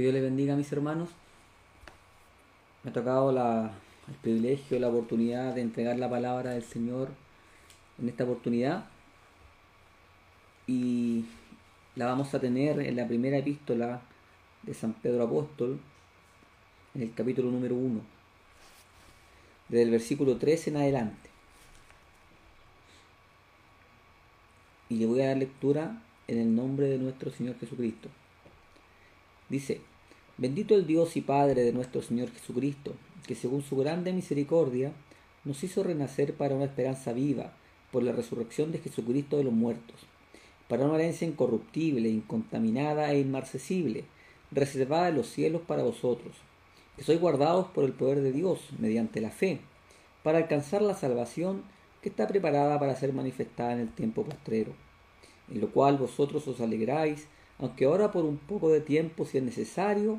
Dios les bendiga a mis hermanos. Me ha tocado el privilegio, la oportunidad de entregar la palabra del Señor en esta oportunidad. Y la vamos a tener en la primera epístola de San Pedro Apóstol, en el capítulo número 1, desde el versículo 13 en adelante. Y le voy a dar lectura en el nombre de nuestro Señor Jesucristo. Dice, bendito el Dios y Padre de nuestro Señor Jesucristo, que según su grande misericordia nos hizo renacer para una esperanza viva por la resurrección de Jesucristo de los muertos, para una herencia incorruptible, incontaminada e inmarcesible, reservada en los cielos para vosotros, que sois guardados por el poder de Dios mediante la fe, para alcanzar la salvación que está preparada para ser manifestada en el tiempo postrero, en lo cual vosotros os alegráis, aunque ahora por un poco de tiempo, si es necesario,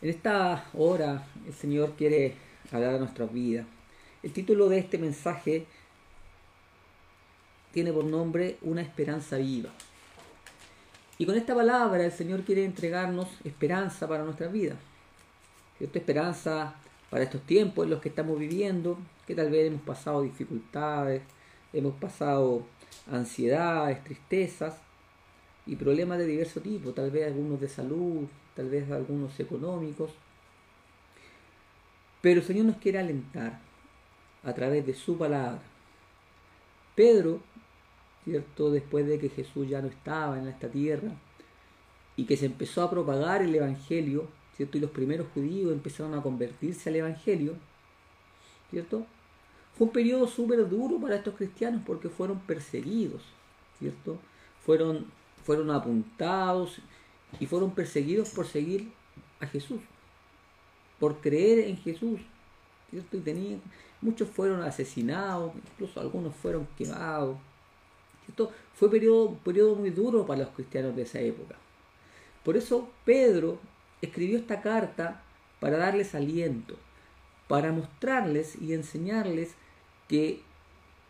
En esta hora el Señor quiere hablar a nuestras vidas. El título de este mensaje tiene por nombre Una esperanza viva. Y con esta palabra el Señor quiere entregarnos esperanza para nuestra vida. Esta esperanza para estos tiempos en los que estamos viviendo, que tal vez hemos pasado dificultades, hemos pasado ansiedades, tristezas y problemas de diverso tipo, tal vez algunos de salud, tal vez algunos económicos. Pero el Señor nos quiere alentar a través de su palabra. Pedro ¿cierto? Después de que Jesús ya no estaba en esta tierra y que se empezó a propagar el Evangelio, ¿cierto? Y los primeros judíos empezaron a convertirse al Evangelio, ¿cierto? Fue un periodo súper duro para estos cristianos porque fueron perseguidos, ¿cierto? Fueron, fueron apuntados y fueron perseguidos por seguir a Jesús, por creer en Jesús. Y tenían, muchos fueron asesinados, incluso algunos fueron quemados, esto fue un periodo, periodo muy duro para los cristianos de esa época. Por eso Pedro escribió esta carta para darles aliento, para mostrarles y enseñarles que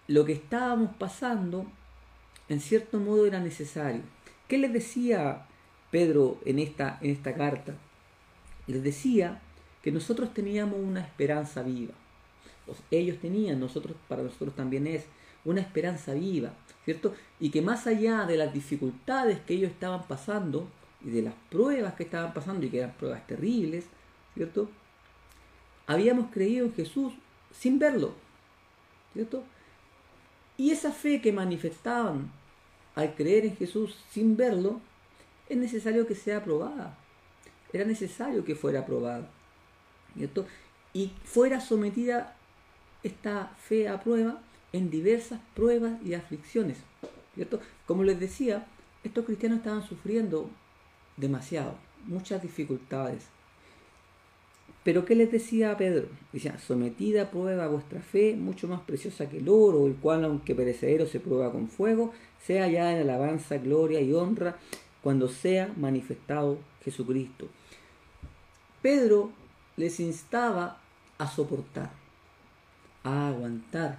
lo que estábamos pasando en cierto modo era necesario. ¿Qué les decía Pedro en esta, en esta carta? Les decía que nosotros teníamos una esperanza viva. ellos tenían, nosotros, para nosotros también es una esperanza viva. ¿cierto? Y que más allá de las dificultades que ellos estaban pasando y de las pruebas que estaban pasando y que eran pruebas terribles, ¿cierto? Habíamos creído en Jesús sin verlo, ¿cierto? Y esa fe que manifestaban al creer en Jesús sin verlo, es necesario que sea aprobada. Era necesario que fuera aprobada. Y fuera sometida esta fe a prueba en diversas pruebas y aflicciones. ¿cierto? Como les decía, estos cristianos estaban sufriendo demasiado, muchas dificultades. Pero ¿qué les decía a Pedro? Decía, sometida a prueba vuestra fe, mucho más preciosa que el oro, el cual aunque perecedero se prueba con fuego, sea ya en alabanza, gloria y honra cuando sea manifestado Jesucristo. Pedro les instaba a soportar, a aguantar,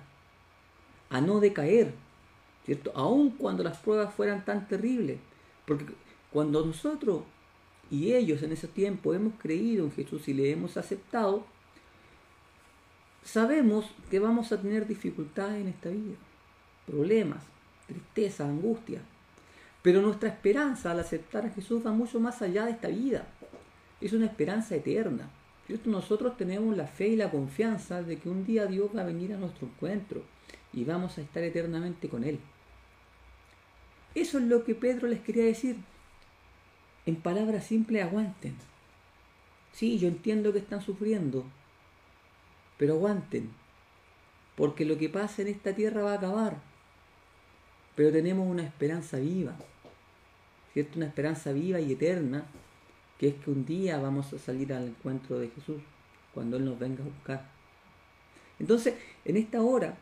a no decaer, ¿cierto? Aun cuando las pruebas fueran tan terribles. Porque cuando nosotros y ellos en ese tiempo hemos creído en Jesús y le hemos aceptado, sabemos que vamos a tener dificultades en esta vida, problemas, tristeza, angustia. Pero nuestra esperanza al aceptar a Jesús va mucho más allá de esta vida. Es una esperanza eterna. Nosotros tenemos la fe y la confianza de que un día Dios va a venir a nuestro encuentro y vamos a estar eternamente con Él. Eso es lo que Pedro les quería decir. En palabras simples, aguanten. Sí, yo entiendo que están sufriendo, pero aguanten, porque lo que pasa en esta tierra va a acabar. Pero tenemos una esperanza viva, ¿cierto? Una esperanza viva y eterna que es que un día vamos a salir al encuentro de Jesús, cuando Él nos venga a buscar. Entonces, en esta hora,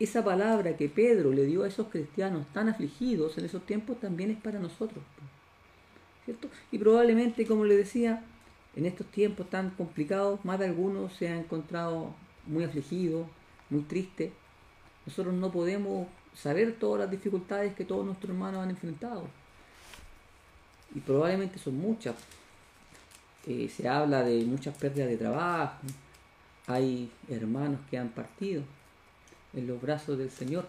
esa palabra que Pedro le dio a esos cristianos tan afligidos en esos tiempos también es para nosotros. ¿Cierto? Y probablemente, como le decía, en estos tiempos tan complicados, más de algunos se han encontrado muy afligidos, muy tristes. Nosotros no podemos saber todas las dificultades que todos nuestros hermanos han enfrentado. Y probablemente son muchas. Eh, se habla de muchas pérdidas de trabajo. Hay hermanos que han partido en los brazos del Señor.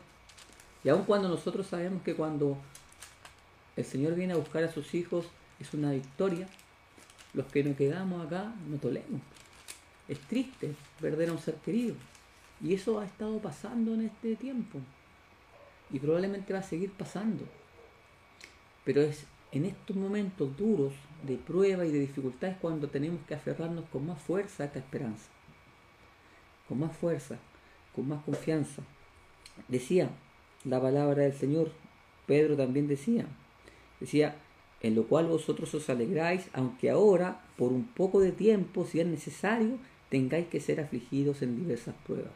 Y aun cuando nosotros sabemos que cuando el Señor viene a buscar a sus hijos es una victoria, los que nos quedamos acá no tolemos. Es triste perder a un ser querido. Y eso ha estado pasando en este tiempo. Y probablemente va a seguir pasando. Pero es en estos momentos duros de prueba y de dificultades cuando tenemos que aferrarnos con más fuerza a esta esperanza. Con más fuerza, con más confianza. Decía la palabra del Señor, Pedro también decía, decía, en lo cual vosotros os alegráis, aunque ahora, por un poco de tiempo, si es necesario, tengáis que ser afligidos en diversas pruebas.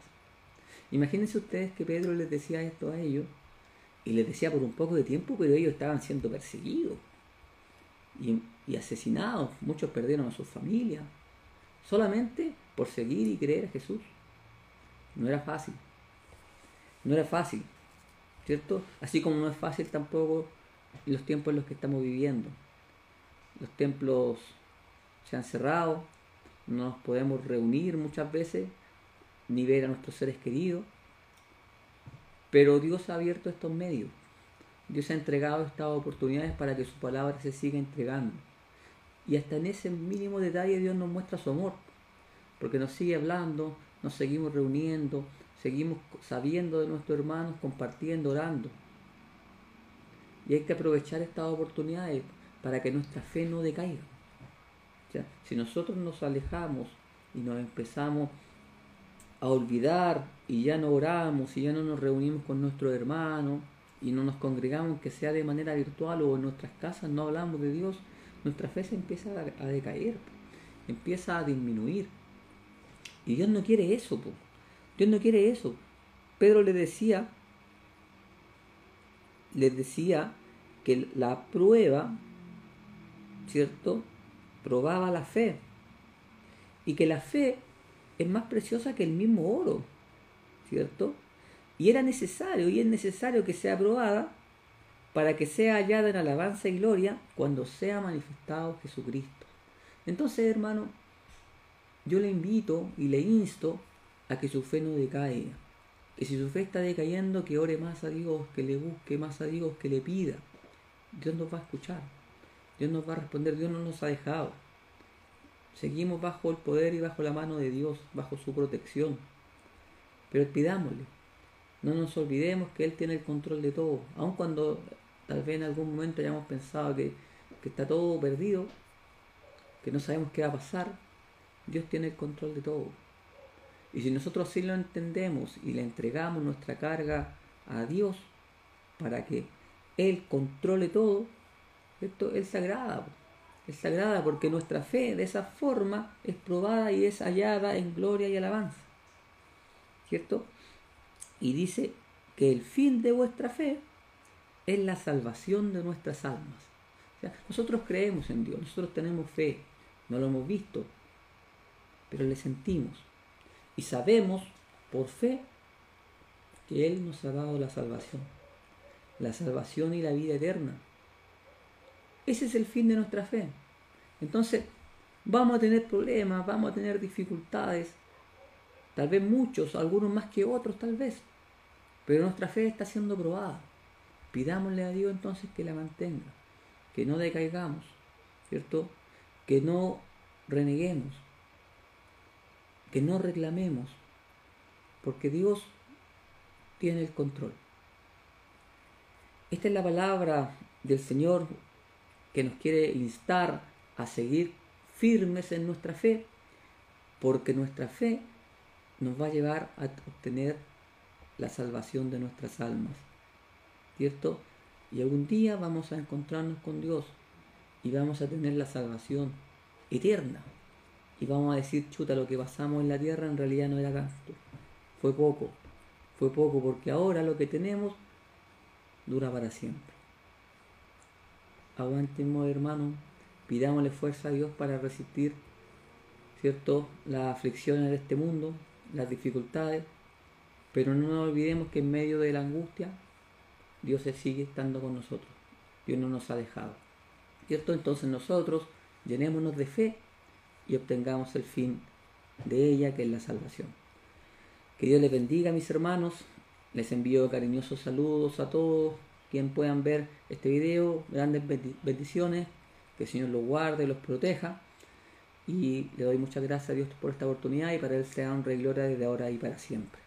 Imagínense ustedes que Pedro les decía esto a ellos, y les decía por un poco de tiempo, pero ellos estaban siendo perseguidos y, asesinados, muchos perdieron a sus familias, solamente por seguir y creer a Jesús. No era fácil, no era fácil, ¿cierto? Así como no es fácil tampoco los tiempos en los que estamos viviendo. Los templos se han cerrado, no nos podemos reunir muchas veces, ni ver a nuestros seres queridos. Pero Dios ha abierto estos medios. Dios ha entregado estas oportunidades para que su palabra se siga entregando. Y hasta en ese mínimo detalle Dios nos muestra su amor. Porque nos sigue hablando, nos seguimos reuniendo, seguimos sabiendo de nuestros hermanos, compartiendo, orando. Y hay que aprovechar estas oportunidades para que nuestra fe no decaiga. si nosotros nos alejamos y nos empezamos a olvidar y ya no oramos y ya no nos reunimos con nuestros hermanos y no nos congregamos, que sea de manera virtual o en nuestras casas, no hablamos de Dios, nuestra fe se empieza a decaer, empieza a disminuir. Y Dios no quiere eso, Dios no quiere eso. Pedro le decía les decía que la prueba, ¿cierto? Probaba la fe. Y que la fe es más preciosa que el mismo oro, ¿cierto? Y era necesario, y es necesario que sea probada para que sea hallada en alabanza y gloria cuando sea manifestado Jesucristo. Entonces, hermano, yo le invito y le insto a que su fe no decaiga que si su fe está decayendo, que ore más a Dios, que le busque más a Dios, que le pida. Dios nos va a escuchar, Dios nos va a responder, Dios no nos ha dejado. Seguimos bajo el poder y bajo la mano de Dios, bajo su protección. Pero pidámosle, no nos olvidemos que Él tiene el control de todo, aun cuando tal vez en algún momento hayamos pensado que, está todo perdido, que no sabemos qué va a pasar, Dios tiene el control de todo. Y si nosotros sí lo entendemos y le entregamos nuestra carga a Dios para que Él controle todo, esto es sagrada. Es sagrada porque nuestra fe de esa forma es probada y es hallada en gloria y alabanza. ¿Cierto? Y dice que el fin de vuestra fe es la salvación de nuestras almas. nosotros creemos en Dios, nosotros tenemos fe, no lo hemos visto, pero le sentimos. Y sabemos por fe que Él nos ha dado la salvación. La salvación y la vida eterna. Ese es el fin de nuestra fe. Entonces, vamos a tener problemas, vamos a tener dificultades, tal vez muchos, algunos más que otros tal vez, pero nuestra fe está siendo probada. Pidámosle a Dios entonces que la mantenga, que no decaigamos, ¿cierto? Que no reneguemos, que no reclamemos, porque Dios tiene el control. Esta es la palabra del Señor que nos quiere instar a seguir firmes en nuestra fe, porque nuestra fe nos va a llevar a obtener la salvación de nuestras almas. ¿Cierto? Y algún día vamos a encontrarnos con Dios y vamos a tener la salvación eterna. Y vamos a decir, chuta, lo que pasamos en la tierra en realidad no era tanto. Fue poco. Fue poco porque ahora lo que tenemos dura para siempre. Aguantemos, hermano. Pidámosle fuerza a Dios para resistir, ¿cierto? Las aflicciones de este mundo, las dificultades. Pero no nos olvidemos que en medio de la angustia, Dios se sigue estando con nosotros. Dios no nos ha dejado. ¿Cierto? Entonces nosotros llenémonos de fe y obtengamos el fin de ella, que es la salvación. Que Dios les bendiga, mis hermanos. Les envío cariñosos saludos a todos quien puedan ver este video. Grandes bendiciones. Que el Señor los guarde y los proteja. Y le doy muchas gracias a Dios por esta oportunidad y para Él sea honra y gloria desde ahora y para siempre.